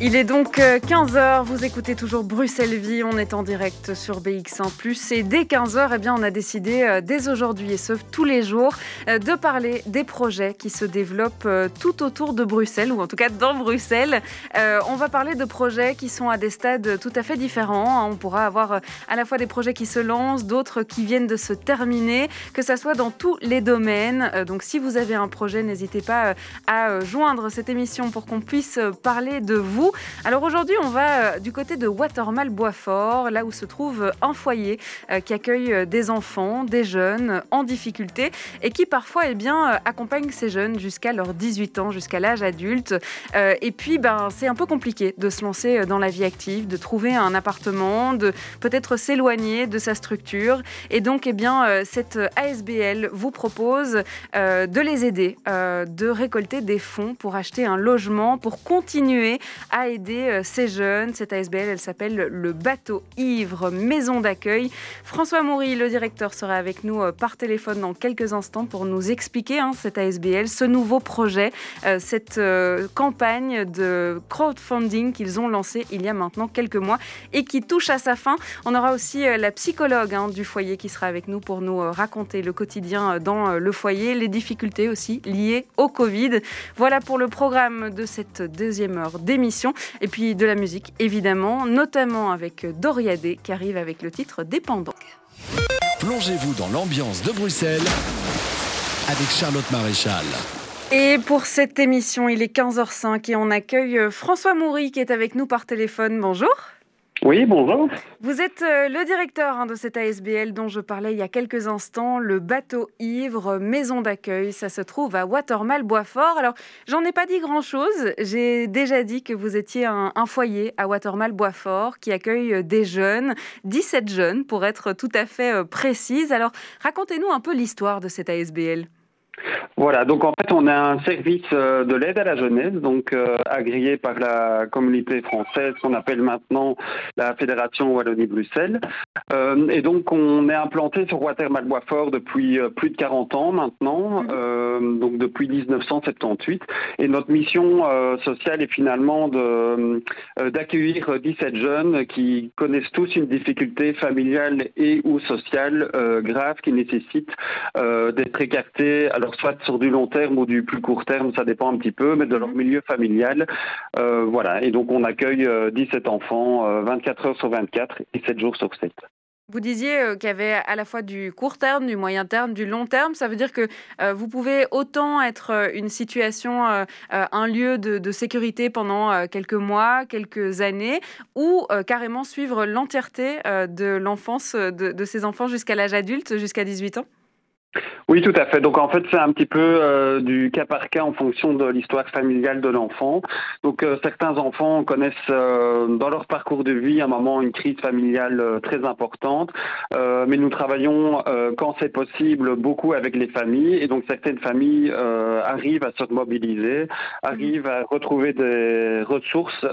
il est donc 15h, euh, vous écoutez toujours Bruxelles Vie, on est en direct sur BX1 et dès 15h, eh bien, on a décidé euh, dès aujourd'hui et ce tous les jours euh, de parler des projets qui se développent tout autour de Bruxelles ou en tout cas dans Bruxelles. on va parler de projets qui sont à des stades tout à fait différents. Hein. On pourra avoir à la fois des projets qui se lancent, d'autres qui viennent de se terminer, que ça soit dans tous les domaines. donc si vous avez un projet, n'hésitez pas à joindre cette émission pour qu'on puisse parler de vous. Alors aujourd'hui, on va euh, du côté de Watermal Boisfort, là où se trouve un foyer euh, qui accueille euh, des enfants, des jeunes en difficulté et qui parfois eh bien, accompagne ces jeunes jusqu'à leurs 18 ans, jusqu'à l'âge adulte. Et puis, ben, c'est un peu compliqué de se lancer dans la vie active, de trouver un appartement, de peut-être s'éloigner de sa structure. Et donc, eh bien, cette ASBL vous propose de les aider, de récolter des fonds pour acheter un logement, pour continuer à aider euh, ces jeunes. Cette ASBL, elle s'appelle le Bateau Ivre, maison d'accueil. François Moury, le directeur, sera avec nous euh, par téléphone dans quelques instants pour nous expliquer hein, cette ASBL, ce nouveau projet, euh, cette campagne de crowdfunding qu'ils ont lancée il y a maintenant quelques mois et qui touche à sa fin. On aura aussi la psychologue hein, du foyer qui sera avec nous pour nous raconter le quotidien dans le foyer, les difficultés aussi liées au Covid. Voilà pour le programme de cette deuxième heure d'émission. Et puis de la musique, évidemment, notamment avec Doriadé qui arrive avec le titre Dépendant. Plongez-vous dans l'ambiance de Bruxelles avec Charlotte Maréchal. Et pour cette émission, il est 15h05 et on accueille François Moury qui est avec nous par téléphone. Bonjour. Oui, bonjour. Vous êtes euh, le directeur hein, de cette ASBL dont je parlais il y a quelques instants, le bateau ivre, maison d'accueil. Ça se trouve à Watermal, Boisfort. Alors, j'en ai pas dit grand-chose. J'ai déjà dit que vous étiez un, foyer à Watermal, Boisfort qui accueille euh, des jeunes, 17 jeunes pour être tout à fait euh, précise. Alors, racontez-nous un peu l'histoire de cette ASBL. Voilà, donc en fait, on a un service euh, de l'aide à la jeunesse, donc euh, agréé par la communauté française qu'on appelle maintenant la Fédération Wallonie-Bruxelles. Euh, et donc, on est implanté sur Watermal-Boisfort depuis plus de 40 ans maintenant, mhm. donc depuis 1978. Et notre mission sociale est finalement de d'accueillir 17 jeunes qui connaissent tous une difficulté familiale et ou sociale grave qui nécessite d'être écartés. Alors soit sur du long terme ou du plus court terme, ça dépend un petit peu, mais de leur mhm. milieu familial. Euh, voilà, et donc on accueille 17 euh, enfants 24 euh, heures sur 24 et 7 jours sur 7. Vous disiez qu'il y avait à la fois du court terme, du moyen terme, du long terme. Ça veut dire que vous pouvez autant être une situation, un lieu de, sécurité pendant quelques mois, quelques années, ou carrément suivre l'entièreté de l'enfance de, de ces enfants jusqu'à l'âge adulte, jusqu'à 18 ans? Oui, tout à fait. Donc en fait, c'est un petit peu euh, du cas par cas en fonction de l'histoire familiale de l'enfant. Donc euh, certains enfants connaissent euh, dans leur parcours de vie un moment une crise familiale très importante, mais nous travaillons quand c'est possible beaucoup avec les familles et donc certaines familles arrivent à se mobiliser, arrivent à retrouver des ressources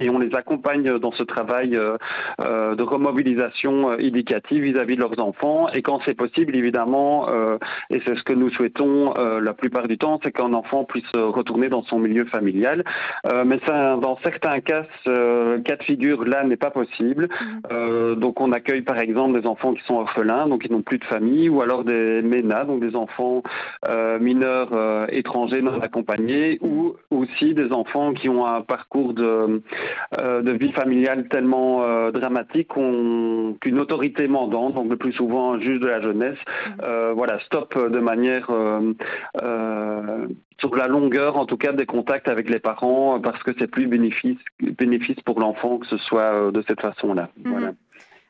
et on les accompagne dans ce travail de remobilisation éducative vis-à-vis -vis de leurs enfants et quand c'est possible évidemment euh, et c'est ce que nous souhaitons euh, la plupart du temps, c'est qu'un enfant puisse retourner dans son milieu familial. Euh, mais ça, dans certains cas, ce cas de figure là n'est pas possible. Mhm. donc on accueille par exemple des enfants qui sont orphelins, donc qui n'ont plus de famille, ou alors des MENA, donc des enfants mineurs étrangers non accompagnés, ou aussi des enfants qui ont un parcours de, de vie familiale tellement dramatique qu'une autorité mandante, donc le plus souvent un juge de la jeunesse, mhm. voilà, stop de manière euh, euh, sur la longueur, en tout cas, des contacts avec les parents, parce que c'est plus bénéfice, bénéfice pour l'enfant que ce soit euh, de cette façon-là. Mhm.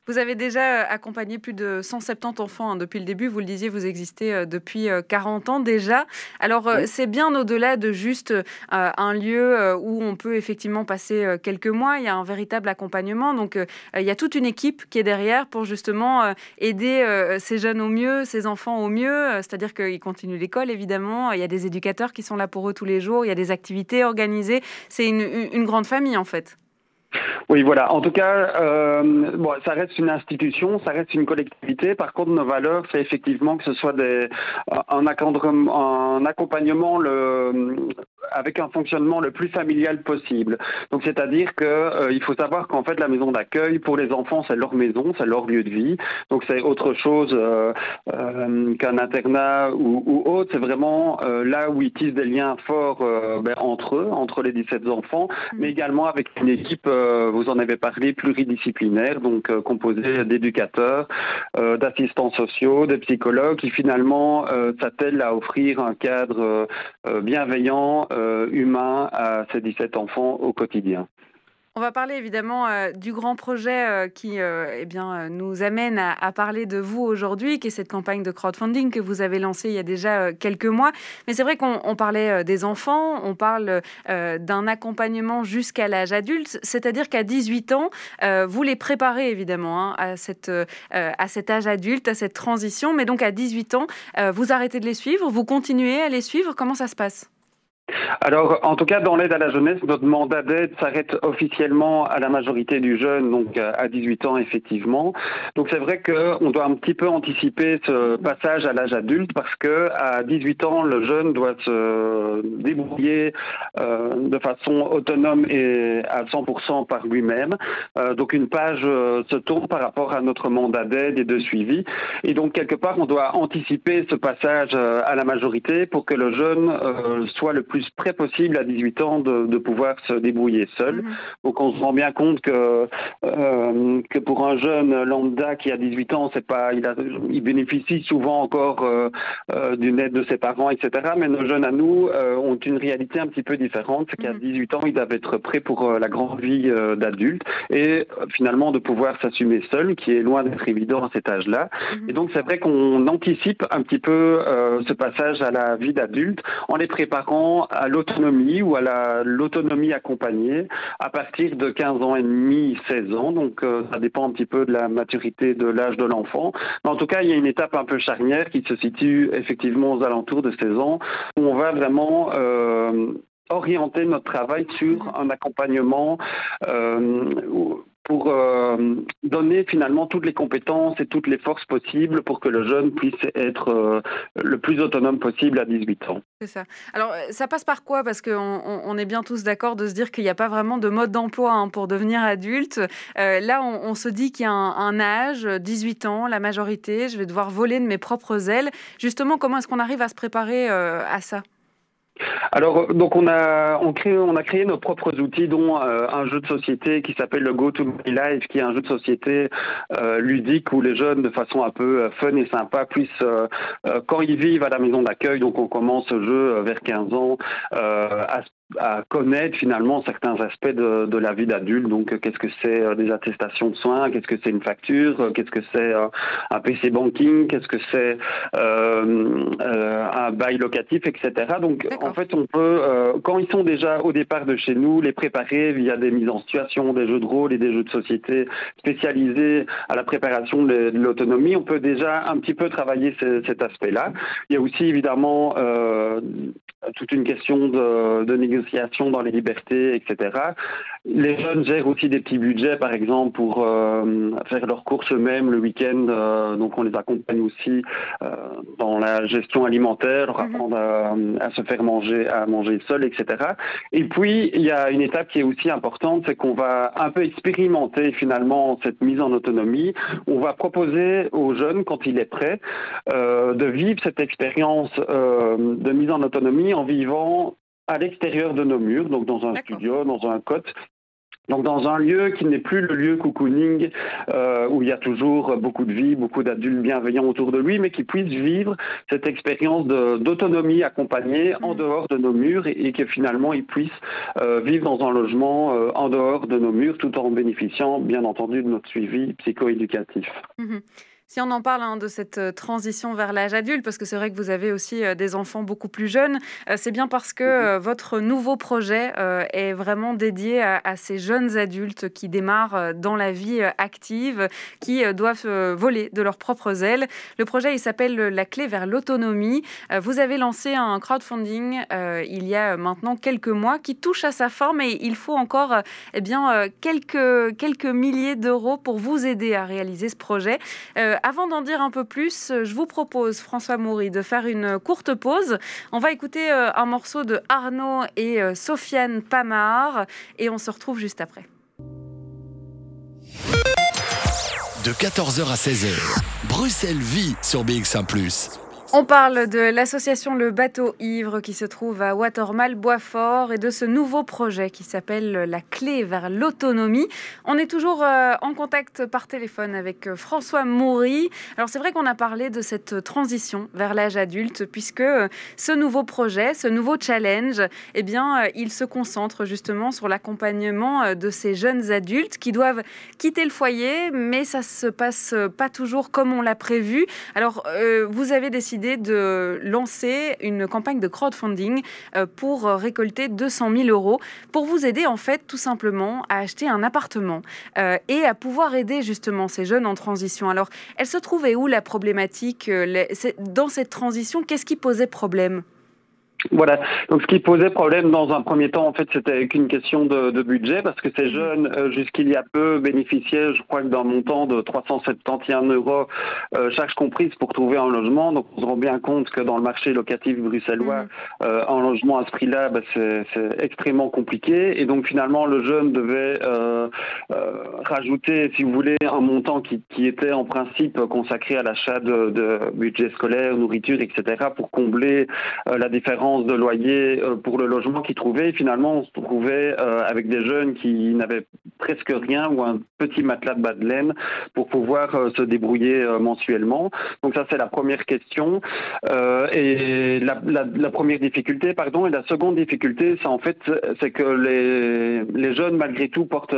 Vous avez déjà euh, accompagné plus de 170 enfants hein, depuis le début. Vous le disiez, vous existez euh, depuis 40 euh, ans déjà. Alors, c'est bien au-delà de juste un lieu où on peut effectivement passer quelques mois. Il y a un véritable accompagnement. Donc, il y a toute une équipe qui est derrière pour justement aider ces jeunes au mieux, ces enfants au mieux. C'est-à-dire qu'ils continuent l'école, évidemment. Il y a des éducateurs qui sont là pour eux tous les jours. Il y a des activités organisées. C'est une, une grande famille, en fait. Oui, voilà. En tout cas, euh, bon, ça reste une institution, ça reste une collectivité. Par contre, nos valeurs, c'est effectivement que ce soit des, un, un accompagnement le, avec un fonctionnement le plus familial possible. Donc, c'est-à-dire que euh, il faut savoir qu'en fait, la maison d'accueil pour les enfants, c'est leur maison, c'est leur lieu de vie. Donc, c'est autre chose euh, euh qu'un internat ou, ou autre. C'est vraiment euh, là où ils tissent des liens forts ben, entre eux, entre les 17 enfants, mmh. mais également avec une équipe vous en avez parlé, pluridisciplinaire, donc euh, composé d'éducateurs, euh, d'assistants sociaux, de psychologues, qui finalement euh, s'attellent à offrir un cadre bienveillant, humain à ces 17 enfants au quotidien. On va parler évidemment euh, du grand projet euh, qui euh, eh bien, nous amène à, parler de vous aujourd'hui, qui est cette campagne de crowdfunding que vous avez lancée il y a déjà quelques mois. Mais c'est vrai qu'on parlait des enfants, on parle d'un accompagnement jusqu'à l'âge adulte, c'est-à-dire qu'à 18 ans, vous les préparez évidemment hein, à, à cet âge adulte, à cette transition. Mais donc à 18 ans, vous arrêtez de les suivre, vous continuez à les suivre. Comment ça se passe? Alors, en tout cas, dans l'aide à la jeunesse, notre mandat d'aide s'arrête officiellement à la majorité du jeune, donc à 18 ans, effectivement. Donc, c'est vrai qu'on doit un petit peu anticiper ce passage à l'âge adulte parce que à 18 ans, le jeune doit se débrouiller euh, de façon autonome et à 100% par lui-même. Euh, donc, une page euh, se tourne par rapport à notre mandat d'aide et de suivi. Et donc, quelque part, on doit anticiper ce passage à la majorité pour que le jeune soit le plus près possible à 18 ans de, pouvoir se débrouiller seul. Mhm. Donc on se rend bien compte que, euh, que pour un jeune lambda qui a 18 ans, c'est pas, il, a, il bénéficie souvent encore euh, euh, d'une aide de ses parents, etc. Mais nos jeunes à nous ont une réalité un petit peu différente, c'est qu'à 18 mhm. ans, ils doivent être prêts pour la grande vie d'adulte et finalement de pouvoir s'assumer seul, qui est loin d'être évident à cet âge-là. Mhm. Et donc c'est vrai qu'on anticipe un petit peu ce passage à la vie d'adulte en les préparant à l'autonomie ou à l'autonomie accompagnée à partir de 15 ans et demi, 16 ans. Donc euh, ça dépend un petit peu de la maturité de l'âge de l'enfant. Mais en tout cas, il y a une étape un peu charnière qui se situe effectivement aux alentours de 16 ans où on va vraiment euh, orienter notre travail sur un accompagnement euh, pour euh, donner finalement toutes les compétences et toutes les forces possibles pour que le jeune puisse être euh, le plus autonome possible à 18 ans. C'est ça. Alors euh, ça passe par quoi? Parce qu'on on est bien tous d'accord de se dire qu'il n'y a pas vraiment de mode d'emploi hein, pour devenir adulte. là, on, se dit qu'il y a un, un, âge, 18 ans, la majorité, je vais devoir voler de mes propres ailes. Justement, comment est-ce qu'on arrive à se préparer à ça? Alors, donc on a, on, crée, on a créé nos propres outils, dont euh, un jeu de société qui s'appelle le Go to My Life, qui est un jeu de société euh, ludique où les jeunes, de façon un peu euh, fun et sympa, puissent, quand ils vivent à la maison d'accueil, donc on commence ce jeu vers 15 ans, à à connaître finalement certains aspects de, de la vie d'adulte. Donc, qu'est-ce que c'est euh, des attestations de soins? Qu'est-ce que c'est une facture? Euh, Qu'est-ce que c'est euh, un PC banking? Qu'est-ce que c'est euh, un bail locatif, etc. Donc, en fait, on peut, quand ils sont déjà au départ de chez nous, les préparer via des mises en situation, des jeux de rôle et des jeux de société spécialisés à la préparation de l'autonomie. On peut déjà un petit peu travailler cet aspect-là. Il y a aussi évidemment toute une question de, de négociation dans les libertés, etc. Les jeunes gèrent aussi des petits budgets, par exemple, pour euh, faire leurs courses eux-mêmes le week-end. Euh, donc, on les accompagne aussi euh, dans la gestion alimentaire, leur mhm. apprendre à, se faire manger, à manger seul, etc. Et puis, il y a une étape qui est aussi importante, c'est qu'on va un peu expérimenter finalement cette mise en autonomie. On va proposer aux jeunes, quand il est prêt, de vivre cette expérience de mise en autonomie en vivant à l'extérieur de nos murs, donc dans un studio, dans un cote, Donc dans un lieu qui n'est plus le lieu cocooning euh, où il y a toujours beaucoup de vie, beaucoup d'adultes bienveillants autour de lui, mais qui puisse vivre cette expérience d'autonomie accompagnée en mm. dehors de nos murs et, que finalement il puisse euh, vivre dans un logement euh, en dehors de nos murs tout en bénéficiant bien entendu de notre suivi psychoéducatif. Mm-hmm. Si on en parle hein, de cette euh, transition vers l'âge adulte, parce que c'est vrai que vous avez aussi euh, des enfants beaucoup plus jeunes, euh, c'est bien parce que mhm. votre nouveau projet est vraiment dédié à, ces jeunes adultes qui démarrent dans la vie active, qui doivent voler de leurs propres ailes. Le projet, il s'appelle La clé vers l'autonomie. Vous avez lancé un crowdfunding il y a maintenant quelques mois qui touche à sa fin, mais il faut encore eh bien, quelques, quelques milliers d'euros pour vous aider à réaliser ce projet avant d'en dire un peu plus, euh, je vous propose, François Moury, de faire une courte pause. On va écouter euh, un morceau de Arnaud et euh, Sofiane Pamar et on se retrouve juste après. De 14h à 16h, Bruxelles vit sur BX1 ⁇ on parle de l'association Le Bateau Ivre qui se trouve à Watermal, Boisfort et de ce nouveau projet qui s'appelle La clé vers l'autonomie. On est toujours euh, en contact par téléphone avec euh, François Maury. Alors c'est vrai qu'on a parlé de cette transition vers l'âge adulte puisque euh, ce nouveau projet, ce nouveau challenge, eh bien, il se concentre justement sur l'accompagnement de ces jeunes adultes qui doivent quitter le foyer, mais ça se passe pas toujours comme on l'a prévu. Alors vous avez décidé de lancer une campagne de crowdfunding euh, pour récolter 200 000 euros pour vous aider en fait tout simplement à acheter un appartement euh, et à pouvoir aider justement ces jeunes en transition. Alors, elle se trouvait où la problématique euh, dans cette transition Qu'est-ce qui posait problème? Voilà. Donc, ce qui posait problème dans un premier temps, en fait, c'était qu'une question de, budget, parce que ces mhm. jeunes, euh, jusqu'il y a peu, bénéficiaient, je crois d'un montant de 371 euros euh, chaque comprise pour trouver un logement. Donc, on se rend bien compte que dans le marché locatif bruxellois, mhm. euh, un logement à ce prix-là, bah, c'est extrêmement compliqué. Et donc, finalement, le jeune devait rajouter, si vous voulez, un montant qui, était en principe consacré à l'achat de, de budget scolaire, nourriture, etc., pour combler la différence de loyer euh, pour le logement qu'ils trouvaient. finalement, on se trouvait euh, avec des jeunes qui n'avaient presque rien ou un petit matelas de bas de laine pour pouvoir euh, se débrouiller mensuellement. Donc ça, c'est la première question. et la, première difficulté, pardon, et la seconde difficulté, c'est en fait, c'est que les, les jeunes, malgré tout, portent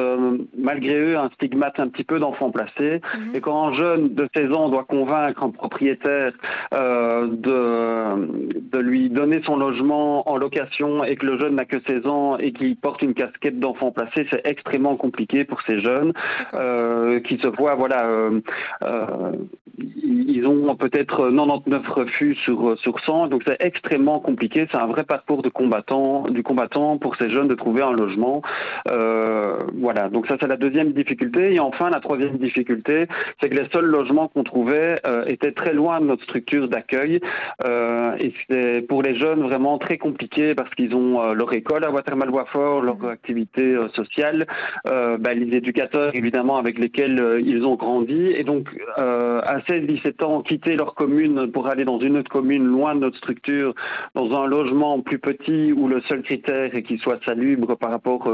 malgré eux un stigmate un petit peu d'enfant placé. Mhm. Et quand un jeune de 16 ans doit convaincre un propriétaire de, de lui donner son logement en location et que le jeune n'a que 16 ans et qui porte une casquette d'enfant placé, c'est extrêmement compliqué pour ces jeunes euh, qui se voient, voilà, euh, euh, ils ont peut-être 99 refus sur, sur 100, donc c'est extrêmement compliqué. C'est un vrai parcours de combattant, du combattant pour ces jeunes de trouver un logement. voilà, donc ça c'est la deuxième difficulté. Et enfin, la troisième difficulté, c'est que les seuls logements qu'on trouvait étaient très loin de notre structure d'accueil. et c'est pour les jeunes vraiment très compliqué parce qu'ils ont euh, leur école à Watermal-Boisfort, leur mhm. activité euh, sociale, euh, bah, les éducateurs évidemment avec lesquels ils ont grandi. Et donc, à 16-17 ans, quitter leur commune pour aller dans une autre commune loin de notre structure, dans un logement plus petit où le seul critère est qu'il soit salubre par rapport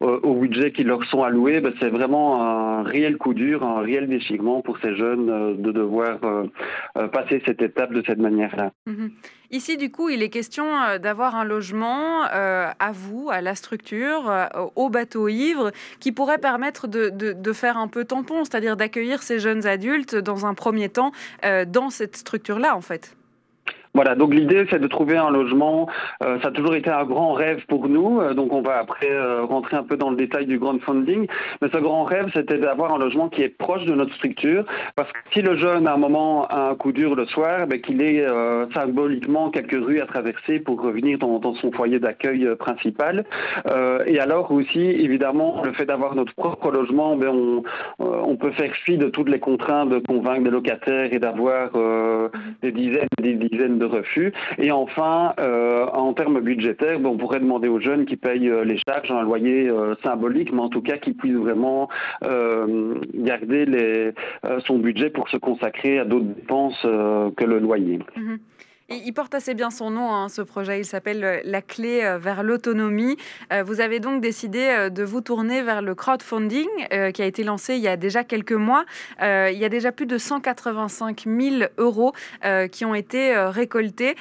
au budget qui leur sont alloués, bah, c'est vraiment un réel coup dur, un réel déchirement pour ces jeunes de devoir passer cette étape de cette manière-là. Mhm. Ici, du coup, il est question euh, d'avoir un logement euh, à vous, à la structure, euh, au bateau ivre, qui pourrait permettre de, de faire un peu tampon, c'est-à-dire d'accueillir ces jeunes adultes dans un premier temps dans cette structure-là, en fait. Voilà, donc l'idée c'est de trouver un logement. Euh, ça a toujours été un grand rêve pour nous, euh, donc on va après euh, rentrer un peu dans le détail du crowdfunding. Mais ce grand rêve c'était d'avoir un logement qui est proche de notre structure, parce que si le jeune à un moment a un coup dur le soir, ben, qu'il ait symboliquement quelques rues à traverser pour revenir dans, son foyer d'accueil principal. et alors aussi, évidemment, le fait d'avoir notre propre logement, ben, on, on peut faire fi de toutes les contraintes de convaincre des locataires et d'avoir des dizaines des dizaines de refus. Et enfin, euh, en termes budgétaires, on pourrait demander aux jeunes qui payent euh, les charges un loyer euh, symbolique, mais en tout cas qui puissent vraiment garder les, son budget pour se consacrer à d'autres dépenses que le loyer. Mhm. Il porte assez bien son nom, hein, ce projet. Il s'appelle euh, La clé euh, vers l'autonomie. Euh, vous avez donc décidé de vous tourner vers le crowdfunding qui a été lancé il y a déjà quelques mois. il y a déjà plus de 185 000 euros qui ont été récoltés.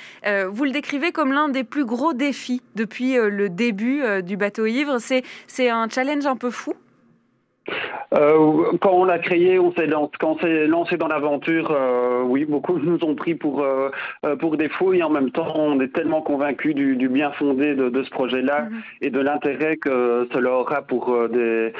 vous le décrivez comme l'un des plus gros défis depuis le début du bateau ivre. C'est un challenge un peu fou euh, quand on l'a créé, on s'est lancé, quand on s'est lancé dans l'aventure, euh, oui, beaucoup nous ont pris pour euh, euh, pour des fous et en même temps, on est tellement convaincus du, du bien fondé de, de ce projet-là mhm. et de l'intérêt que cela aura pour des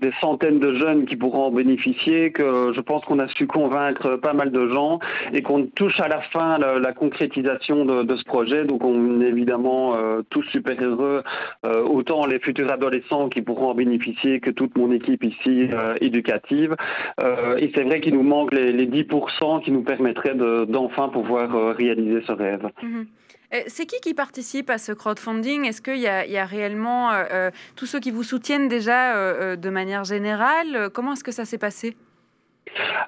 des centaines de jeunes qui pourront en bénéficier que je pense qu'on a su convaincre pas mal de gens et qu'on touche à la fin la, la concrétisation de, de, ce projet. Donc, on est évidemment tous super heureux, autant les futurs adolescents qui pourront en bénéficier que toute mon équipe ici euh, éducative. Euh, et c'est vrai qu'il nous manque les, les, 10% qui nous permettraient d'enfin pouvoir euh, réaliser ce rêve. Mhm. C'est qui qui participe à ce crowdfunding? Est-ce qu'il y, a réellement tous ceux qui vous soutiennent déjà de manière générale? Comment est-ce que ça s'est passé?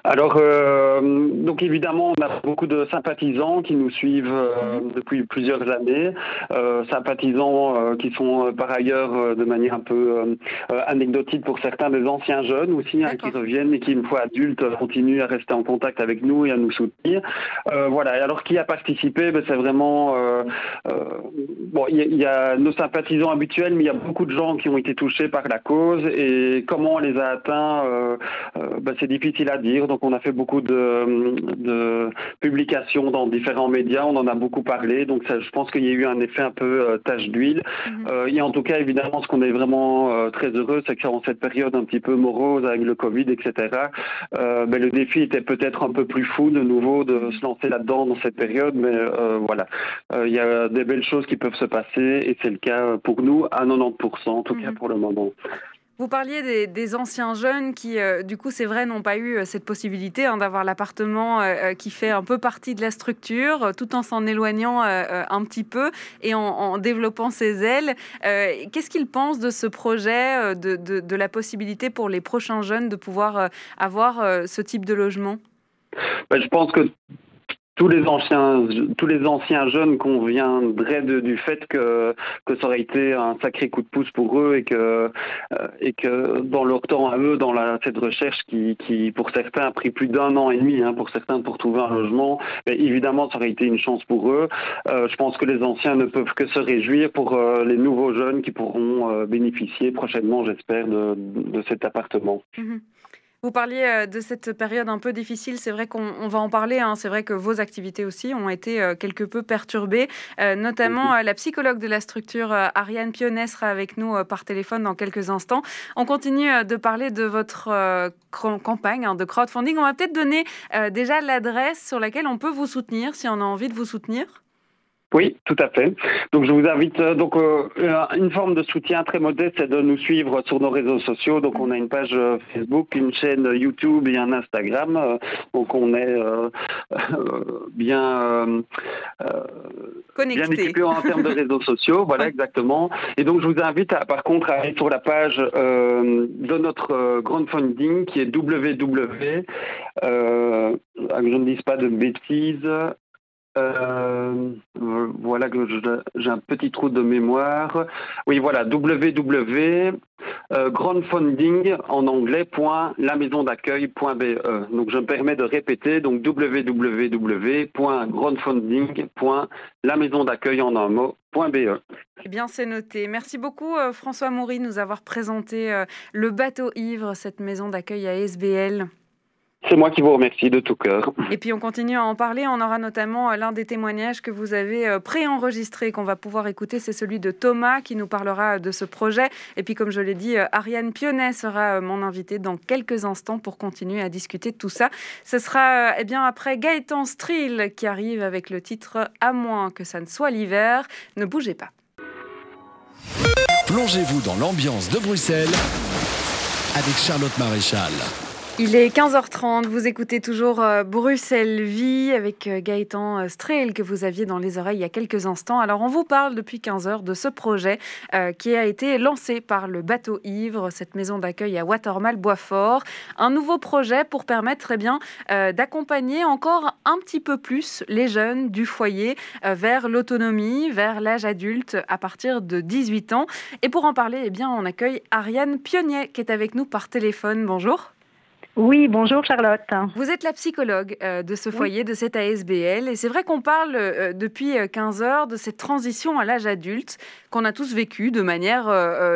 Alors, euh, donc évidemment, on a beaucoup de sympathisants qui nous suivent euh, depuis plusieurs années, euh, sympathisants qui sont par ailleurs de manière un peu anecdotique pour certains des anciens jeunes aussi, hein, qui reviennent et qui, une fois adultes, continuent à rester en contact avec nous et à nous soutenir. voilà. Et alors, qui a participé? Ben, C'est vraiment bon. Il y, y, a nos sympathisants habituels, mais il y a beaucoup de gens qui ont été touchés par la cause et comment on les a atteints, ben, c'est difficile à dire. Donc on a fait beaucoup de, de, publications dans différents médias, on en a beaucoup parlé. Donc ça, je pense qu'il y a eu un effet un peu euh, tache d'huile. Mm -hmm. euh, et en tout cas, évidemment, ce qu'on est vraiment euh, très heureux, c'est qu'en cette période un petit peu morose avec le Covid, etc., euh, ben, le défi était peut-être un peu plus fou de nouveau de se lancer là-dedans dans cette période. Mais euh, voilà, euh, il y a des belles choses qui peuvent se passer et c'est le cas pour nous à 90%, en tout mm -hmm. cas pour le moment. Vous parliez des, anciens jeunes qui, euh, du coup, c'est vrai, n'ont pas eu euh, cette possibilité hein, d'avoir l'appartement euh, qui fait un peu partie de la structure, tout en s'en éloignant un petit peu et en, développant ses ailes. Qu'est-ce qu'ils pensent de ce projet, de, la possibilité pour les prochains jeunes de pouvoir avoir ce type de logement? Ben, Je pense que tous les anciens tous les anciens jeunes conviendraient de, du fait que que ça aurait été un sacré coup de pouce pour eux et que euh, et que dans leur temps à eux dans la cette recherche qui qui pour certains a pris plus d'un an et demi hein, pour certains pour trouver un logement évidemment ça aurait été une chance pour eux euh, je pense que les anciens ne peuvent que se réjouir pour euh, les nouveaux jeunes qui pourront euh, bénéficier prochainement j'espère de, de cet appartement mm -hmm. Vous parliez euh, de cette période un peu difficile, c'est vrai qu'on va en parler, hein. c'est vrai que vos activités aussi ont été euh, quelque peu perturbées, euh, notamment la psychologue de la structure Ariane Pionnet sera avec nous par téléphone dans quelques instants. On continue de parler de votre campagne hein, de crowdfunding. On va peut-être donner déjà l'adresse sur laquelle on peut vous soutenir si on a envie de vous soutenir. Oui, tout à fait. Donc je vous invite euh, donc euh, une forme de soutien très modeste, c'est de nous suivre sur nos réseaux sociaux. Donc on a une page euh, Facebook, une chaîne YouTube et un Instagram. Euh, donc on est euh, bien Connecté. bien équipé en termes de réseaux sociaux. Voilà exactement. Et donc je vous invite à, par contre à aller sur la page de notre crowdfunding qui est www. que je ne dise pas de bêtises. Euh, voilà que j'ai un petit trou de mémoire. Oui, voilà, www euh, en anglais d'accueil.be. Donc je me permets de répéter donc www.crowdfunding la maison d'accueil en un mot .be. Eh bien, c'est noté. Merci beaucoup, euh, François Maury, de nous avoir présenté euh, le bateau ivre, cette maison d'accueil à SBL. C'est moi qui vous remercie de tout cœur. Et puis on continue à en parler. On aura notamment euh, l'un des témoignages que vous avez euh, préenregistré, qu'on va pouvoir écouter. C'est celui de Thomas qui nous parlera de ce projet. Et puis comme je l'ai dit, euh, Ariane Pionnet sera mon invitée dans quelques instants pour continuer à discuter de tout ça. Ce sera eh bien après Gaëtan Strill qui arrive avec le titre À moins que ça ne soit l'hiver. Ne bougez pas. Plongez-vous dans l'ambiance de Bruxelles avec Charlotte Maréchal. Il est 15h30, vous écoutez toujours euh, Bruxelles Vie avec euh, Gaëtan euh, Strehl que vous aviez dans les oreilles il y a quelques instants. Alors on vous parle depuis 15h de ce projet qui a été lancé par le bateau Ivre, cette maison d'accueil à Watermal Boisfort. Un nouveau projet pour permettre eh bien d'accompagner encore un petit peu plus les jeunes du foyer vers l'autonomie, vers l'âge adulte à partir de 18 ans. Et pour en parler, eh bien on accueille Ariane Pionnier qui est avec nous par téléphone. Bonjour. Oui, bonjour Charlotte. Vous êtes la psychologue euh, de ce foyer, de cette ASBL, et c'est vrai qu'on parle euh, depuis 15 euh, heures de cette transition à l'âge adulte qu'on a tous vécu de manière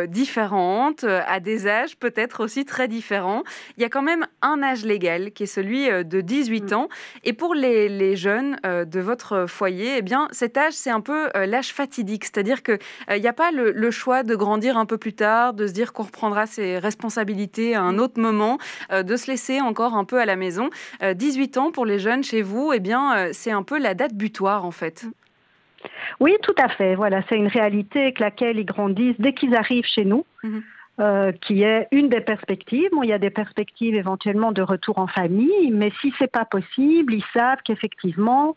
différente, à des âges peut-être aussi très différents. Il y a quand même un âge légal qui est celui de 18 mm. ans, et pour les, jeunes de votre foyer, eh bien cet âge c'est un peu l'âge fatidique, c'est-à-dire qu'il n'y a pas le, le, choix de grandir un peu plus tard, de se dire qu'on reprendra ses responsabilités à un mm. autre moment, de se laisser encore un peu à la maison. 18 euh, ans pour les jeunes chez vous, eh bien, euh, c'est un peu la date butoir en fait. Oui, tout à fait. Voilà, c'est une réalité avec laquelle ils grandissent dès qu'ils arrivent chez nous. Mhm. Euh, qui est une des perspectives. Bon, il y a des perspectives éventuellement de retour en famille, mais si c'est pas possible, ils savent qu'effectivement,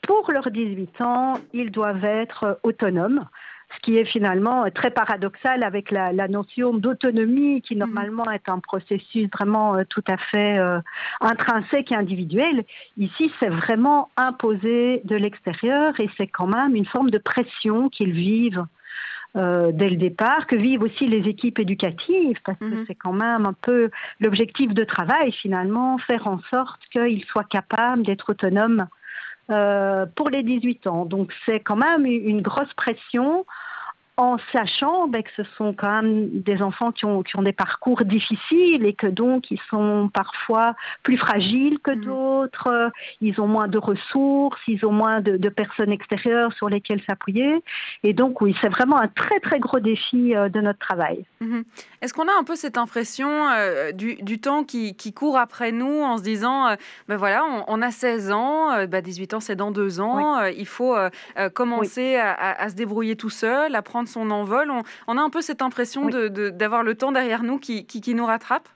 pour leurs 18 ans, ils doivent être autonomes ce qui est finalement très paradoxal avec la, notion d'autonomie qui mhm. normalement est un processus vraiment euh, tout à fait euh, intrinsèque et individuel. Ici, c'est vraiment imposé de l'extérieur et c'est quand même une forme de pression qu'ils vivent. Euh, dès le départ, que vivent aussi les équipes éducatives, parce que mhm. c'est quand même un peu l'objectif de travail finalement, faire en sorte qu'ils soient capables d'être autonomes pour les 18 ans. Donc c'est quand même une grosse pression en sachant ben, que ce sont quand même des enfants qui ont, qui ont des parcours difficiles et que donc ils sont parfois plus fragiles que mmh. d'autres, ils ont moins de ressources, ils ont moins de, personnes extérieures sur lesquelles s'appuyer. Et donc oui, c'est vraiment un très très gros défi euh, de notre travail. Mmh. Est-ce qu'on a un peu cette impression euh, du, du, temps qui, qui, court après nous en se disant, euh, ben voilà, on, a 16 ans, ben 18 ans c'est dans deux ans, il faut commencer à, à se débrouiller tout seul, à prendre son envol. On, a un peu cette impression d'avoir le temps derrière nous qui, nous rattrape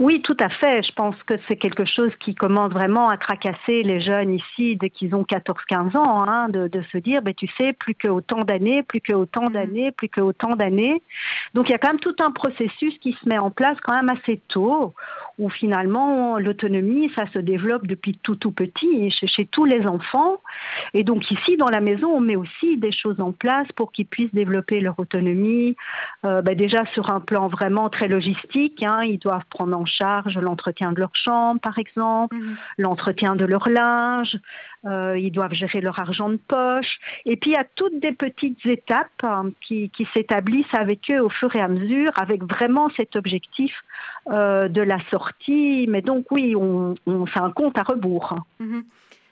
oui, tout à fait. Je pense que c'est quelque chose qui commence vraiment à tracasser les jeunes ici dès qu'ils ont 14-15 ans, hein, de, se dire, ben, tu sais, plus que autant d'années, plus que autant mmh. d'années, plus que autant d'années. Donc il y a quand même tout un processus qui se met en place quand même assez tôt, où finalement l'autonomie, ça se développe depuis tout tout petit chez, tous les enfants. Et donc ici, dans la maison, on met aussi des choses en place pour qu'ils puissent développer leur autonomie. Euh, ben déjà sur un plan vraiment très logistique, hein, ils doivent prendre en charge l'entretien de leur chambre, par exemple, mmh. l'entretien de leur linge, euh, ils doivent gérer leur argent de poche. Et puis il y a toutes des petites étapes hein, qui, s'établissent avec eux au fur et à mesure, avec vraiment cet objectif euh, de la sortie. Mais donc oui, on, fait un compte à rebours. Mhm.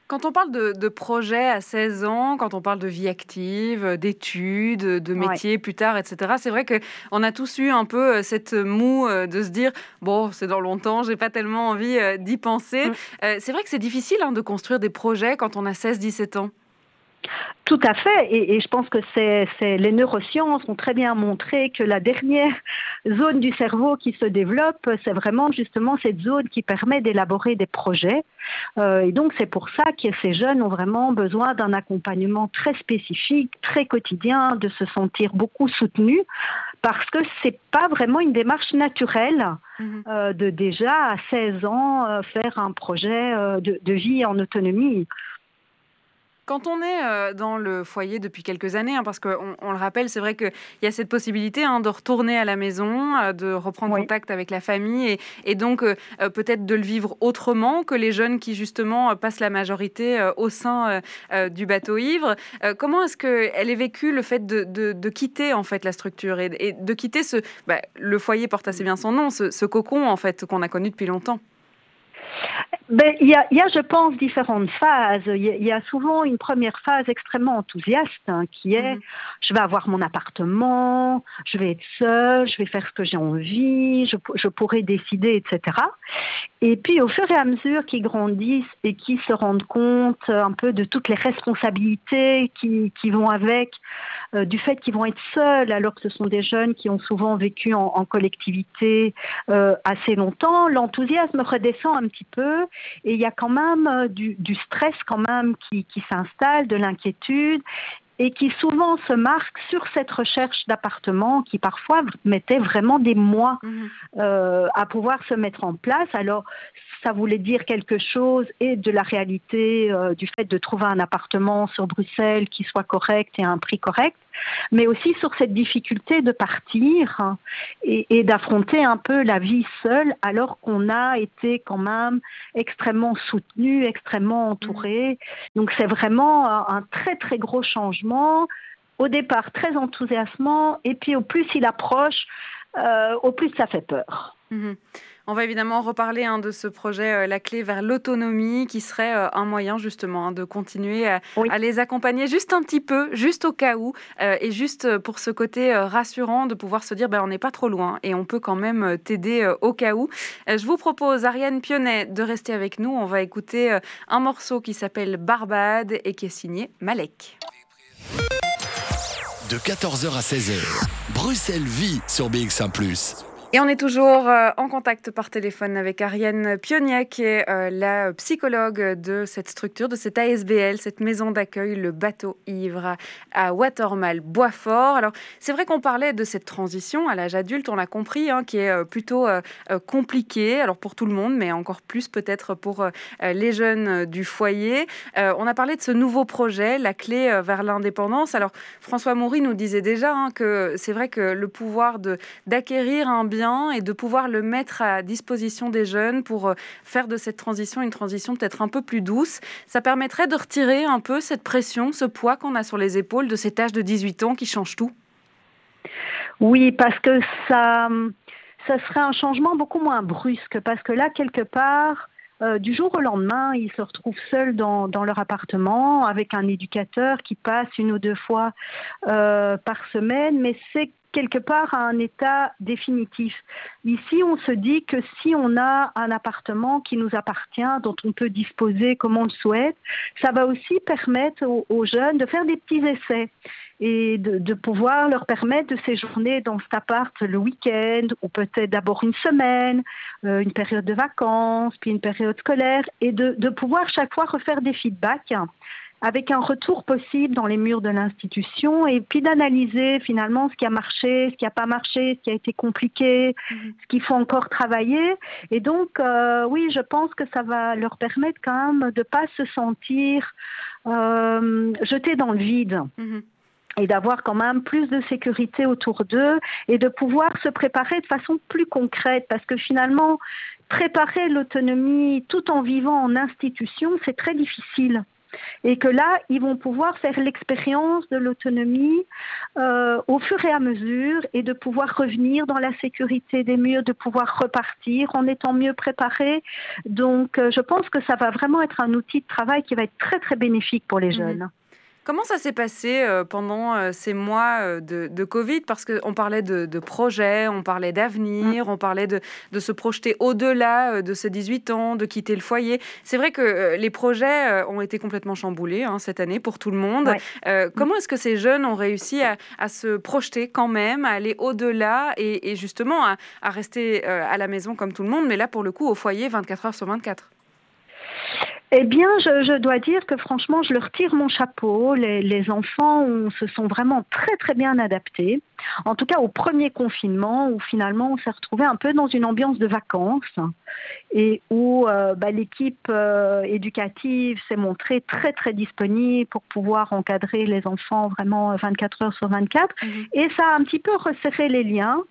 Quand on parle de, de, projet à 16 ans, quand on parle de vie active, d'études, de métier plus tard, etc., c'est vrai qu'on a tous eu un peu euh, cette moue euh, de se dire bon, c'est dans longtemps, j'ai pas tellement envie euh, d'y penser. Mm. C'est vrai que c'est difficile hein, de construire des projets quand on a 16-17 ans. Tout à fait, et, je pense que c'est, les neurosciences ont très bien montré que la dernière zone du cerveau qui se développe, c'est vraiment justement cette zone qui permet d'élaborer des projets. Euh, et donc c'est pour ça que ces jeunes ont vraiment besoin d'un accompagnement très spécifique, très quotidien, de se sentir beaucoup soutenus, parce que c'est pas vraiment une démarche naturelle. Mhm. Euh, de déjà à 16 ans euh, faire un projet de, vie en autonomie. Quand on est euh, dans le foyer depuis quelques années, hein, parce qu'on on le rappelle, c'est vrai qu'il y a cette possibilité hein, de retourner à la maison, euh, de reprendre contact avec la famille et, donc euh, peut-être de le vivre autrement que les jeunes qui justement passent la majorité au sein du bateau ivre. comment est-ce qu'elle est vécue le fait de, quitter en fait la structure et, de quitter ce... Bah, le foyer porte assez bien son nom, ce, ce cocon en fait qu'on a connu depuis longtemps? Ben, il, y a, il y a, je pense, différentes phases. Il y a, souvent une première phase extrêmement enthousiaste hein, qui est mhm. je vais avoir mon appartement, je vais être seule, je vais faire ce que j'ai envie, je, je, pourrai décider, etc. Et puis, au fur et à mesure qu'ils grandissent et qu'ils se rendent compte un peu de toutes les responsabilités qui, qui vont avec, euh, du fait qu'ils vont être seuls, alors que ce sont des jeunes qui ont souvent vécu en, en collectivité euh, assez longtemps, l'enthousiasme redescend un petit peu et il y a quand même euh, du, stress quand même qui, s'installe, de l'inquiétude et qui souvent se marque sur cette recherche d'appartement qui parfois mettait vraiment des mois mhm. euh, à pouvoir se mettre en place. Alors ça voulait dire quelque chose et de la réalité euh, du fait de trouver un appartement sur Bruxelles qui soit correct et à un prix correct, mais aussi sur cette difficulté de partir et, d'affronter un peu la vie seule alors qu'on a été quand même extrêmement soutenu, extrêmement entouré. Donc c'est vraiment un, très très gros changement. Au départ très enthousiasmant et puis au plus il approche, euh, au plus ça fait peur. Mhm. On va évidemment reparler hein, de ce projet euh, La clé vers l'autonomie qui serait euh, un moyen justement hein, de continuer à, les accompagner juste un petit peu, juste au cas où, euh, et juste pour ce côté rassurant de pouvoir se dire ben, on n'est pas trop loin et on peut quand même t'aider au cas où. je vous propose, Ariane Pionnet, de rester avec nous. On va écouter un morceau qui s'appelle Barbade et qui est signé Malek. De 14h à 16h, Bruxelles vit sur BX1 ⁇ et on est toujours euh, en contact par téléphone avec Ariane Pionnier, qui est euh, la psychologue de cette structure, de cette ASBL, cette maison d'accueil, le bateau ivre à Watermal, Boisfort. Alors, c'est vrai qu'on parlait de cette transition à l'âge adulte, on l'a compris, hein, qui est euh, plutôt compliquée, alors pour tout le monde, mais encore plus peut-être pour les jeunes du foyer. on a parlé de ce nouveau projet, la clé vers l'indépendance. Alors, François Maury nous disait déjà hein, que c'est vrai que le pouvoir d'acquérir un bien et de pouvoir le mettre à disposition des jeunes pour euh, faire de cette transition une transition peut-être un peu plus douce. Ça permettrait de retirer un peu cette pression, ce poids qu'on a sur les épaules de cet âge de 18 ans qui change tout. Oui, parce que ça, ça serait un changement beaucoup moins brusque, parce que là, quelque part, euh, du jour au lendemain, ils se retrouvent seuls dans, leur appartement avec un éducateur qui passe une ou deux fois euh, par semaine, mais c'est quelque part à un état définitif. Ici, on se dit que si on a un appartement qui nous appartient, dont on peut disposer comme on le souhaite, ça va aussi permettre aux, jeunes de faire des petits essais et de, pouvoir leur permettre de séjourner dans cet appart le week-end ou peut-être d'abord une semaine, euh, une période de vacances, puis une période scolaire et de, de pouvoir chaque fois refaire des feedbacks avec un retour possible dans les murs de l'institution et puis d'analyser finalement ce qui a marché, ce qui n'a pas marché, ce qui a été compliqué, mhm. ce qu'il faut encore travailler. Et donc, euh, oui, je pense que ça va leur permettre quand même de ne pas se sentir euh, jetés dans le vide. Mhm. et d'avoir quand même plus de sécurité autour d'eux et de pouvoir se préparer de façon plus concrète parce que finalement préparer l'autonomie tout en vivant en institution, c'est très difficile et que là, ils vont pouvoir faire l'expérience de l'autonomie euh, au fur et à mesure et de pouvoir revenir dans la sécurité des murs, de pouvoir repartir en étant mieux préparés. Donc, euh, je pense que ça va vraiment être un outil de travail qui va être très, très bénéfique pour les mhm. jeunes. Comment ça s'est passé euh, pendant euh, ces mois euh, de, Covid? Parce qu'on parlait de, projets, on parlait d'avenir, on parlait de, se projeter au-delà de ces 18 ans, de quitter le foyer. C'est vrai que les projets ont été complètement chamboulés hein, cette année pour tout le monde. comment est-ce que ces jeunes ont réussi à, se projeter quand même, à aller au-delà et, justement à, à rester à la maison comme tout le monde, mais là pour le coup au foyer 24 heures sur 24 eh bien, je, dois dire que franchement, je leur tire mon chapeau. Les, enfants se sont vraiment très très bien adaptés. En tout cas, au premier confinement, où finalement on s'est retrouvé un peu dans une ambiance de vacances et où euh, bah, l'équipe euh, éducative s'est montrée très très disponible pour pouvoir encadrer les enfants vraiment 24 heures sur 24. Mmh et ça a un petit peu resserré les liens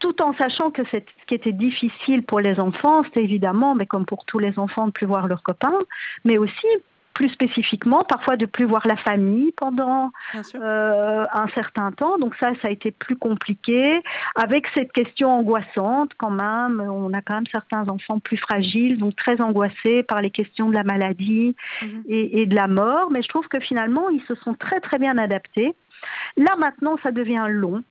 tout en sachant que ce qui était difficile pour les enfants, c'était évidemment, mais comme pour tous les enfants, de plus voir leurs copains, mais aussi plus spécifiquement, parfois de plus voir la famille pendant euh, un certain temps. Donc ça, ça a été plus compliqué. Avec cette question angoissante, quand même, on a quand même certains enfants plus fragiles, donc très angoissés par les questions de la maladie mhm. et, de la mort. Mais je trouve que finalement, ils se sont très très bien adaptés. Là maintenant, ça devient long.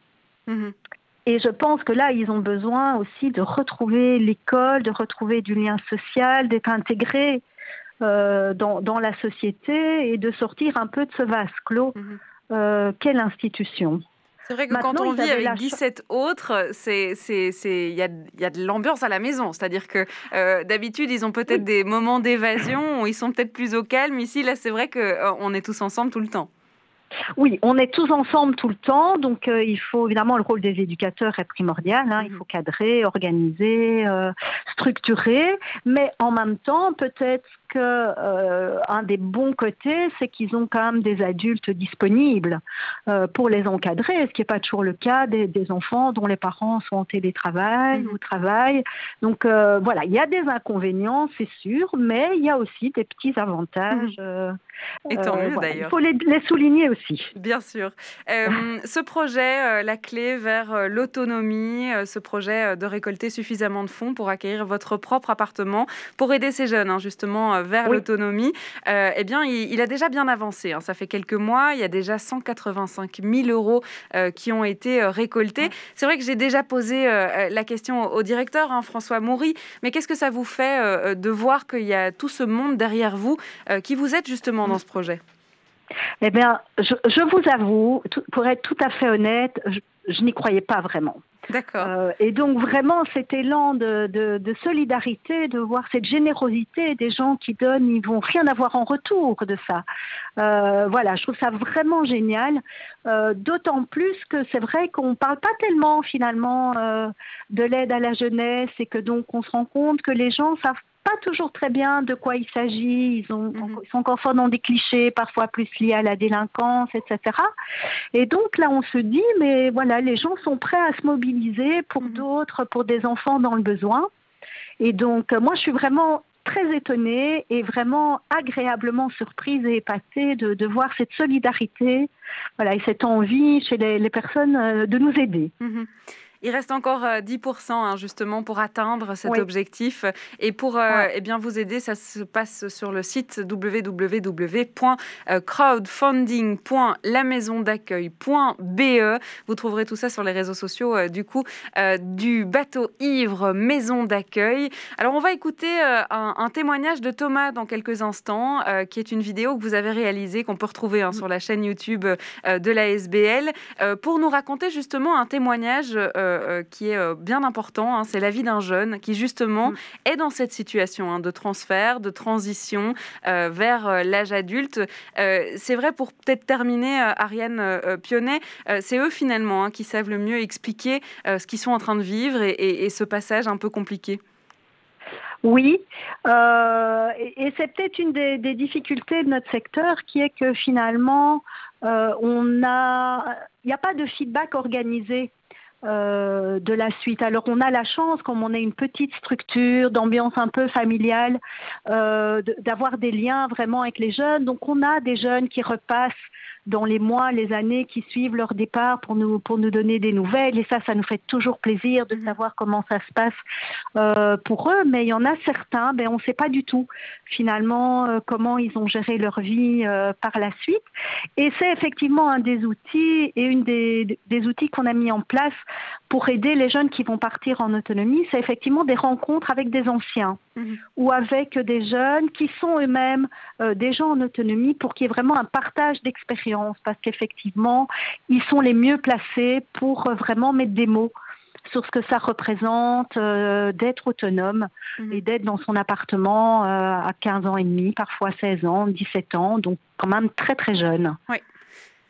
Et je pense que là, ils ont besoin aussi de retrouver l'école, de retrouver du lien social, d'être intégrés euh, dans, la société et de sortir un peu de ce vase clos. Mhm. Euh, quelle institution c'est vrai que quand on vit avec 17 autres, il y a, y a de l'ambiance à la maison. C'est-à-dire que euh, d'habitude, ils ont peut-être des moments d'évasion où ils sont peut-être plus au calme. Ici, là, c'est vrai qu'on est tous ensemble tout le temps. Oui, on est tous ensemble tout le temps, donc euh, il faut évidemment le rôle des éducateurs est primordial. Hein. il mhm. faut cadrer, organiser, euh, structurer, mais en même temps, peut-être que euh, un des bons côtés, c'est qu'ils ont quand même des adultes disponibles pour les encadrer, ce qui n'est pas toujours le cas des, enfants dont les parents sont en télétravail mhm. ou travaillent. Donc voilà, il y a des inconvénients, c'est sûr, mais il y a aussi des petits avantages. Mhm. Et tant mieux d'ailleurs. Il faut les, les souligner aussi. Bien sûr. Euh, ce projet, euh, la clé vers euh, l'autonomie, ce projet de récolter suffisamment de fonds pour acquérir votre propre appartement, pour aider ces jeunes hein, justement vers l'autonomie, eh bien, il, a déjà bien avancé. Hein. Ça fait quelques mois, il y a déjà 185 000 euros qui ont été récoltés. C'est vrai que j'ai déjà posé la question au, directeur, hein, François Maury, mais qu'est-ce que ça vous fait de voir qu'il y a tout ce monde derrière vous qui vous aide justement dans ce projet? Eh bien, je, vous avoue, pour être tout à fait honnête, je, n'y croyais pas vraiment. D'accord. Euh, et donc vraiment cet élan de, solidarité, de voir cette générosité des gens qui donnent, ils vont rien avoir en retour de ça. Euh, voilà, je trouve ça vraiment génial. Euh, d'autant plus que c'est vrai qu'on ne parle pas tellement finalement de l'aide à la jeunesse et que donc on se rend compte que les gens savent pas toujours très bien de quoi il s'agit. Mhm. Ils, sont encore fort dans des clichés, parfois plus liés à la délinquance, etc. Et donc là, on se dit, mais voilà, les gens sont prêts à se mobiliser pour mhm. d'autres, pour des enfants dans le besoin. Et donc, moi, je suis vraiment très étonnée et vraiment agréablement surprise et épatée de, voir cette solidarité voilà, et cette envie chez les, personnes euh, de nous aider. Mhm. Il reste encore 10% euh, hein, justement pour atteindre cet objectif. Et pour euh, eh bien, vous aider, ça se passe sur le site www.crowdfunding.lamaisondaccueil.be. Vous trouverez tout ça sur les réseaux sociaux euh, du coup du bateau ivre Maison d'accueil. Alors on va écouter un, témoignage de Thomas dans quelques instants, qui est une vidéo que vous avez réalisée, qu'on peut retrouver hein, sur la chaîne YouTube de la SBL, pour nous raconter justement un témoignage. Euh, qui est euh, bien important. Hein, c'est la vie d'un jeune qui justement mm. est dans cette situation hein, de transfert, de transition euh, vers l'âge adulte. c'est vrai pour peut-être terminer, Ariane Pionnet, c'est eux finalement hein, qui savent le mieux expliquer ce qu'ils sont en train de vivre et, ce passage un peu compliqué. Oui, et, c'est peut-être une des, des, difficultés de notre secteur qui est que finalement, on a, il n'y a pas de feedback organisé euh, de la suite. Alors on a la chance, comme on est une petite structure d'ambiance un peu familiale, euh, d'avoir des liens vraiment avec les jeunes. Donc on a des jeunes qui repassent dans les mois, les années qui suivent leur départ pour nous, pour nous donner des nouvelles. Et ça, ça nous fait toujours plaisir de mhm. savoir comment ça se passe euh, pour eux. Mais il y en a certains, ben, on ne sait pas du tout finalement euh, comment ils ont géré leur vie euh, par la suite. Et c'est effectivement un des outils et une des, des outils qu'on a mis en place pour aider les jeunes qui vont partir en autonomie. C'est effectivement des rencontres avec des anciens mhm. ou avec des jeunes qui sont eux-mêmes des gens en autonomie pour qu'il y ait vraiment un partage d'expérience parce qu'effectivement, ils sont les mieux placés pour euh, vraiment mettre des mots sur ce que ça représente euh, d'être autonome mhm. et d'être dans son appartement euh, à 15 ans et demi, parfois 16 ans, 17 ans, donc quand même très très jeune. Oui.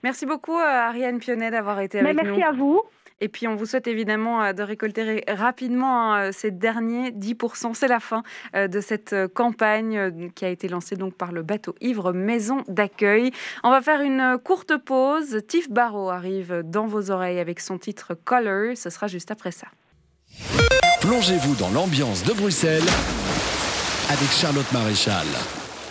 Merci beaucoup Ariane Pionnet d'avoir été avec nous. Merci à vous. Et puis, on vous souhaite évidemment euh, de récolter rapidement hein, ces derniers 10%. C'est la fin euh, de cette euh, campagne qui a été lancée donc par le bateau Ivre Maison d'accueil. On va faire une courte pause. Tiff Barrow arrive dans vos oreilles avec son titre Color. Ce sera juste après ça. Plongez-vous dans l'ambiance de Bruxelles avec Charlotte Maréchal.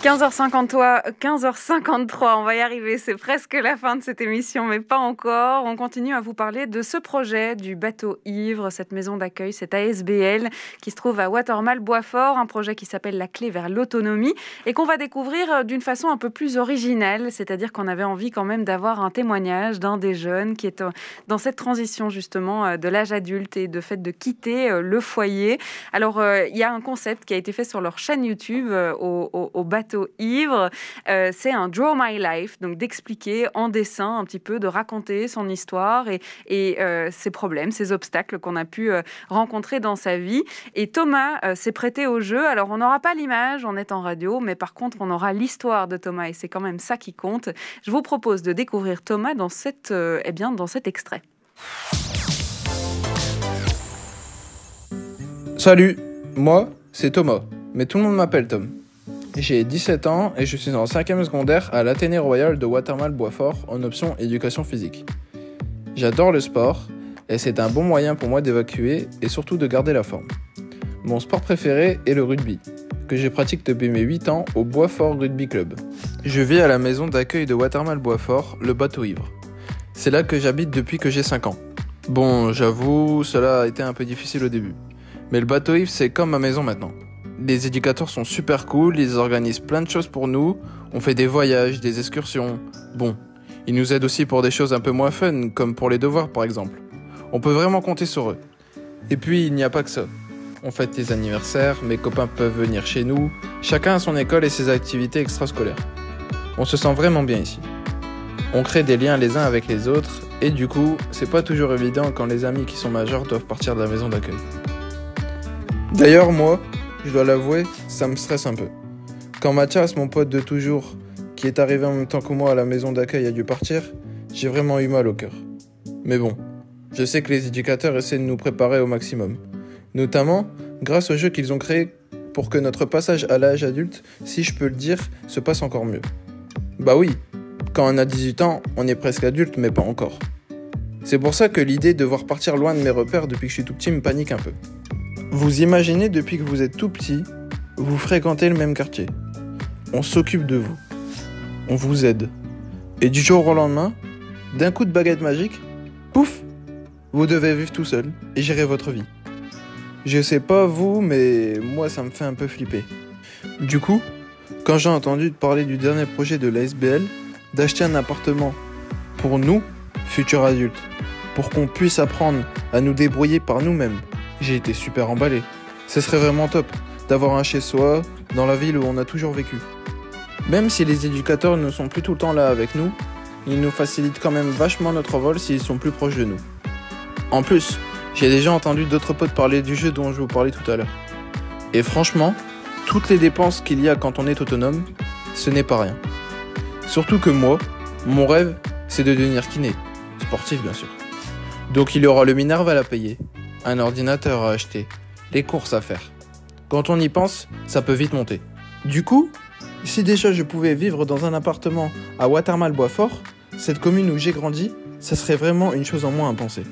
15h53, 15h53, on va y arriver, c'est presque la fin de cette émission, mais pas encore. On continue à vous parler de ce projet du bateau ivre, cette maison d'accueil, cette ASBL qui se trouve à Watermal Boisfort, un projet qui s'appelle La clé vers l'autonomie et qu'on va découvrir d'une façon un peu plus originale, c'est-à-dire qu'on avait envie quand même d'avoir un témoignage d'un des jeunes qui est dans cette transition justement de l'âge adulte et de fait de quitter le foyer. Alors il y a un concept qui a été fait sur leur chaîne YouTube au bateau ivre. Euh, c'est un Draw My Life, donc d'expliquer en dessin un petit peu, de raconter son histoire et, euh, ses problèmes, ses obstacles qu'on a pu euh, rencontrer dans sa vie. Et Thomas s'est prêté au jeu. Alors on n'aura pas l'image, on est en radio, mais par contre on aura l'histoire de Thomas et c'est quand même ça qui compte. Je vous propose de découvrir Thomas dans, cette, eh bien, dans cet extrait. Salut, moi c'est Thomas, mais tout le monde m'appelle Tom. J'ai 17 ans et je suis en 5e secondaire à l'Athénée Royal de Watermal-Boisfort en option éducation physique. J'adore le sport et c'est un bon moyen pour moi d'évacuer et surtout de garder la forme. Mon sport préféré est le rugby, que je pratique depuis mes 8 ans au Boisfort Rugby Club. Je vis à la maison d'accueil de Watermal-Boisfort, le bateau ivre. C'est là que j'habite depuis que j'ai 5 ans. Bon, j'avoue, cela a été un peu difficile au début. Mais le bateau ivre, c'est comme ma maison maintenant les éducateurs sont super cool, ils organisent plein de choses pour nous, on fait des voyages, des excursions. Bon, ils nous aident aussi pour des choses un peu moins fun, comme pour les devoirs par exemple. On peut vraiment compter sur eux. Et puis, il n'y a pas que ça. On fête les anniversaires, mes copains peuvent venir chez nous, chacun a son école et ses activités extrascolaires. On se sent vraiment bien ici. On crée des liens les uns avec les autres, et du coup, c'est pas toujours évident quand les amis qui sont majeurs doivent partir de la maison d'accueil. D'ailleurs, moi, je dois l'avouer, ça me stresse un peu. Quand Mathias, mon pote de toujours, qui est arrivé en même temps que moi à la maison d'accueil, a dû partir, j'ai vraiment eu mal au cœur. Mais bon, je sais que les éducateurs essaient de nous préparer au maximum. Notamment grâce aux jeux qu'ils ont créés pour que notre passage à l'âge adulte, si je peux le dire, se passe encore mieux. Bah oui, quand on a 18 ans, on est presque adulte, mais pas encore. C'est pour ça que l'idée de voir partir loin de mes repères depuis que je suis tout petit me panique un peu. Vous imaginez depuis que vous êtes tout petit, vous fréquentez le même quartier. On s'occupe de vous. On vous aide. Et du jour au lendemain, d'un coup de baguette magique, pouf, vous devez vivre tout seul et gérer votre vie. Je sais pas vous, mais moi ça me fait un peu flipper. Du coup, quand j'ai entendu parler du dernier projet de l'ASBL, d'acheter un appartement pour nous, futurs adultes, pour qu'on puisse apprendre à nous débrouiller par nous-mêmes, j'ai été super emballé. Ce serait vraiment top d'avoir un chez soi dans la ville où on a toujours vécu. Même si les éducateurs ne sont plus tout le temps là avec nous, ils nous facilitent quand même vachement notre vol s'ils sont plus proches de nous. En plus, j'ai déjà entendu d'autres potes parler du jeu dont je vous parlais tout à l'heure. Et franchement, toutes les dépenses qu'il y a quand on est autonome, ce n'est pas rien. Surtout que moi, mon rêve, c'est de devenir kiné. Sportif bien sûr. Donc il y aura le Minerve à la payer, un ordinateur à acheter, les courses à faire. Quand on y pense, ça peut vite monter. Du coup, si déjà je pouvais vivre dans un appartement à Watermal-Boisfort, cette commune où j'ai grandi, ça serait vraiment une chose en moins à penser.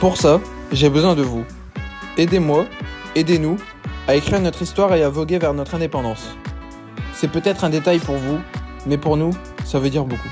Pour ça, j'ai besoin de vous. Aidez-moi, aidez-nous à écrire notre histoire et à voguer vers notre indépendance. C'est peut-être un détail pour vous, mais pour nous, ça veut dire beaucoup.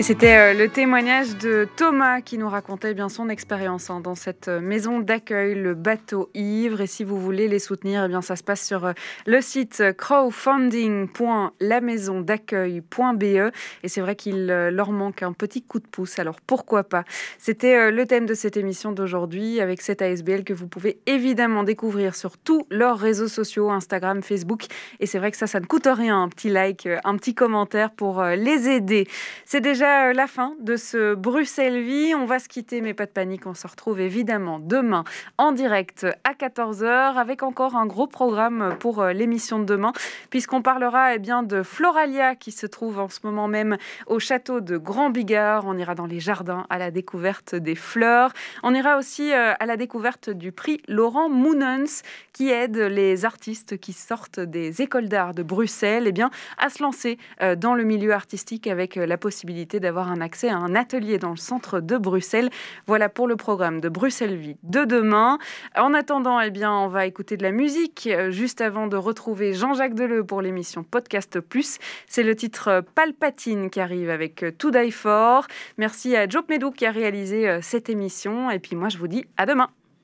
Et c'était euh, le témoignage de Thomas qui nous racontait bien son expérience hein, dans cette euh, maison d'accueil, le bateau ivre. Et si vous voulez les soutenir, eh bien ça se passe sur euh, le site crowdfunding.lamaisondaccueil.be. Et c'est vrai qu'il leur manque un petit coup de pouce. Alors pourquoi pas? C'était le thème de cette émission d'aujourd'hui avec cette ASBL que vous pouvez évidemment découvrir sur tous leurs réseaux sociaux, Instagram, Facebook. Et c'est vrai que ça, ça ne coûte rien. Un petit like, un petit commentaire pour les aider. C'est déjà euh, la fin de ce Bruxelles Vie. On va se quitter, mais pas de panique. On se retrouve évidemment demain en direct à 14h avec encore un gros programme pour euh, l'émission de demain, puisqu'on parlera eh bien, de Floralia qui se trouve en ce moment même au château de Grand Bigard. On ira dans les jardins à la découverte des fleurs. On ira aussi euh, à la découverte du prix Laurent Mounens qui aide les artistes qui sortent des écoles d'art de Bruxelles eh bien, à se lancer dans le milieu artistique avec la possibilité d'avoir un accès à un atelier dans le centre de Bruxelles. Voilà pour le programme de Bruxelles Vie de demain. En attendant, eh bien, on va écouter de la musique euh, juste avant de retrouver Jean-Jacques Deleu pour l'émission Podcast Plus. C'est le titre Palpatine qui arrive avec To Die For. Merci à Joe Medou qui a réalisé cette émission. Et puis moi, je vous dis à demain.